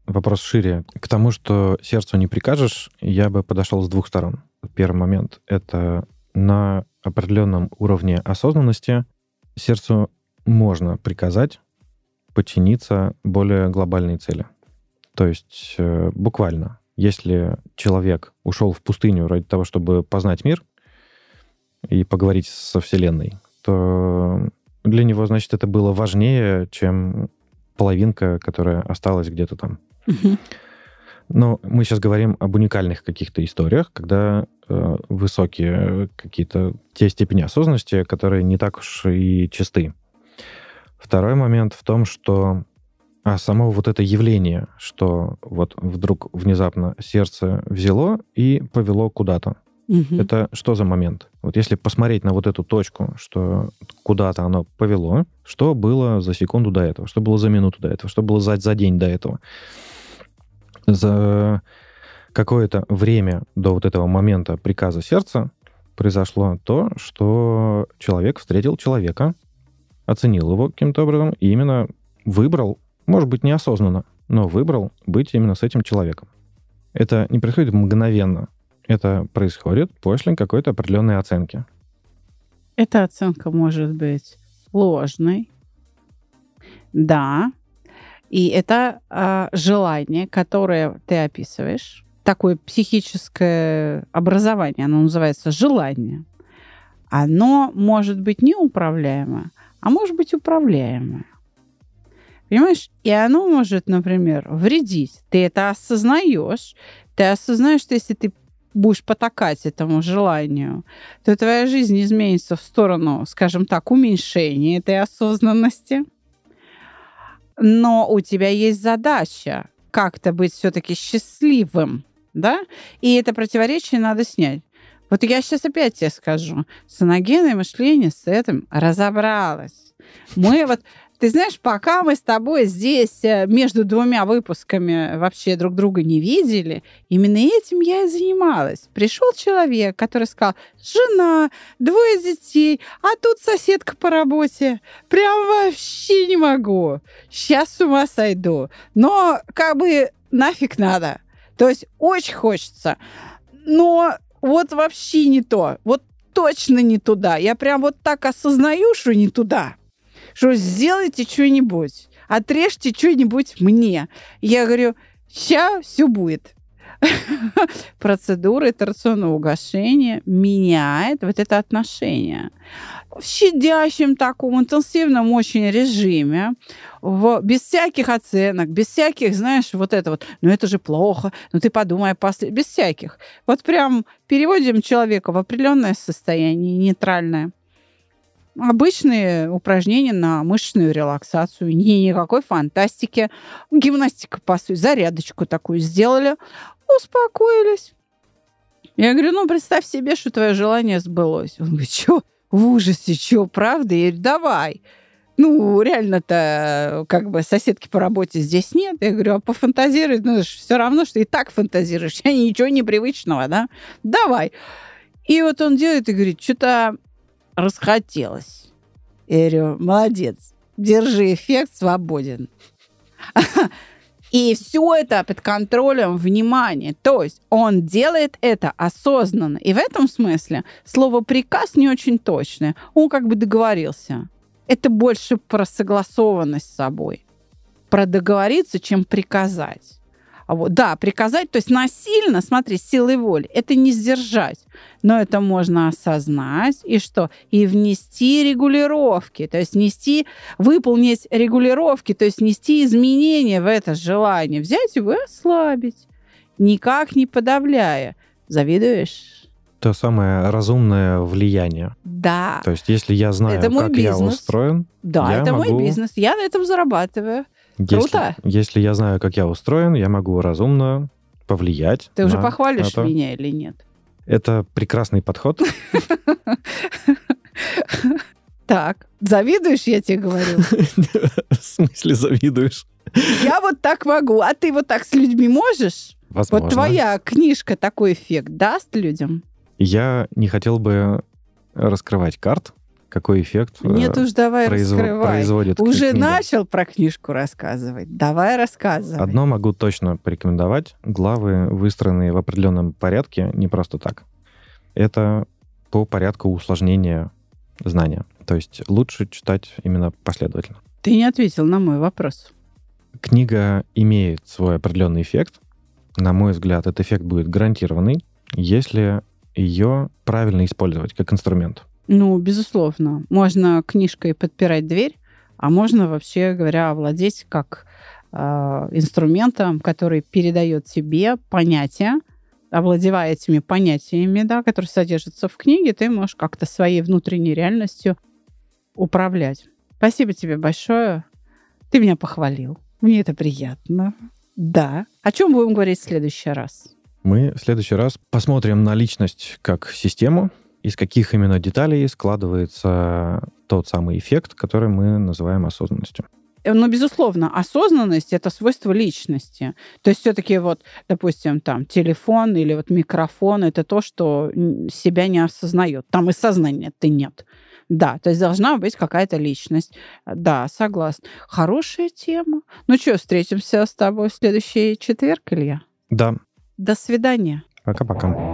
Вопрос шире. К тому, что сердцу не прикажешь, я бы подошел с двух сторон. Первый момент — это на определенном уровне осознанности сердцу можно приказать подчиниться более глобальной цели. То есть э, буквально, если человек ушел в пустыню ради того, чтобы познать мир и поговорить со Вселенной, то для него, значит, это было важнее, чем половинка, которая осталась где-то там. Но мы сейчас говорим об уникальных каких-то историях, когда э, высокие какие-то те степени осознанности, которые не так уж и чисты. Второй момент в том, что а само вот это явление, что вот вдруг внезапно сердце взяло и повело куда-то. Угу. Это что за момент? Вот если посмотреть на вот эту точку, что куда-то оно повело, что было за секунду до этого, что было за минуту до этого, что было за, за день до этого. За какое-то время до вот этого момента приказа сердца произошло то, что человек встретил человека, оценил его каким-то образом и именно выбрал, может быть, неосознанно, но выбрал быть именно с этим человеком. Это не происходит мгновенно. Это происходит после какой-то определенной оценки. Эта оценка может быть ложной. Да. И это э, желание, которое ты описываешь, такое психическое образование, оно называется желание. Оно может быть неуправляемо, а может быть управляемое. Понимаешь? И оно может, например, вредить. Ты это осознаешь. Ты осознаешь, что если ты будешь потакать этому желанию, то твоя жизнь изменится в сторону, скажем так, уменьшения этой осознанности. Но у тебя есть задача как-то быть все-таки счастливым, да? И это противоречие надо снять. Вот я сейчас опять тебе скажу. Саногенное мышление с этим разобралось. Мы вот ты знаешь, пока мы с тобой здесь э, между двумя выпусками вообще друг друга не видели, именно этим я и занималась. Пришел человек, который сказал, жена, двое детей, а тут соседка по работе. Прям вообще не могу. Сейчас с ума сойду. Но как бы нафиг надо. То есть очень хочется. Но вот вообще не то. Вот точно не туда. Я прям вот так осознаю, что не туда. Что сделайте что-нибудь, отрежьте что-нибудь мне. Я говорю, сейчас все будет. [LAUGHS] Процедура итерационного угошения меняет вот это отношение. В щадящем таком интенсивном очень режиме, в, без всяких оценок, без всяких, знаешь, вот это вот, ну это же плохо, ну ты подумай после, без всяких. Вот прям переводим человека в определенное состояние, нейтральное обычные упражнения на мышечную релаксацию, ни никакой фантастики. Гимнастика, по сути, зарядочку такую сделали, успокоились. Я говорю, ну, представь себе, что твое желание сбылось. Он говорит, что, в ужасе, что, правда? Я говорю, давай. Ну, реально-то, как бы, соседки по работе здесь нет. Я говорю, а пофантазируй, ну, все равно, что и так фантазируешь. Ничего непривычного, да? Давай. И вот он делает и говорит, что-то расхотелось. Я говорю, молодец, держи эффект, свободен. [LAUGHS] И все это под контролем внимания. То есть он делает это осознанно. И в этом смысле слово приказ не очень точное. Он как бы договорился. Это больше про согласованность с собой. Про договориться, чем приказать. А вот, да, приказать, то есть насильно, смотри, силой воли, это не сдержать, но это можно осознать и что? И внести регулировки, то есть внести, выполнить регулировки, то есть внести изменения в это желание, взять его и ослабить, никак не подавляя. Завидуешь? То самое разумное влияние. Да. То есть, если я знаю, это как бизнес. я устроен, да, я это могу... мой бизнес, я на этом зарабатываю. Если, Круто. Если я знаю, как я устроен, я могу разумно повлиять. Ты уже похвалишь это. меня или нет? Это прекрасный подход. [LAUGHS] Так, завидуешь, я тебе говорю? [LAUGHS] В смысле завидуешь? Я вот так могу, а ты вот так с людьми можешь? Возможно. Вот твоя книжка такой эффект даст людям? Я не хотел бы раскрывать карт, какой эффект Нет уж, давай произв... раскрывай. производит Уже книга. начал про книжку рассказывать. Давай рассказывай. Одно могу точно порекомендовать. Главы, выстроенные в определенном порядке, не просто так. Это по порядку усложнения знания. То есть лучше читать именно последовательно. Ты не ответил на мой вопрос. Книга имеет свой определенный эффект. На мой взгляд, этот эффект будет гарантированный, если ее правильно использовать как инструмент. Ну, безусловно. Можно книжкой подпирать дверь, а можно, вообще говоря, овладеть как э, инструментом, который передает тебе понятия, овладевая этими понятиями, да, которые содержатся в книге, ты можешь как-то своей внутренней реальностью управлять. Спасибо тебе большое. Ты меня похвалил. Мне это приятно. Да. О чем будем говорить в следующий раз? Мы в следующий раз посмотрим на личность как систему, из каких именно деталей складывается тот самый эффект, который мы называем осознанностью. Э, ну, безусловно, осознанность — это свойство личности. То есть все-таки вот, допустим, там телефон или вот микрофон — это то, что себя не осознает. Там и сознания ты нет. Да, то есть должна быть какая-то личность. Да, согласна. Хорошая тема. Ну что, встретимся с тобой в следующий четверг, Илья? Да. До свидания. Пока-пока.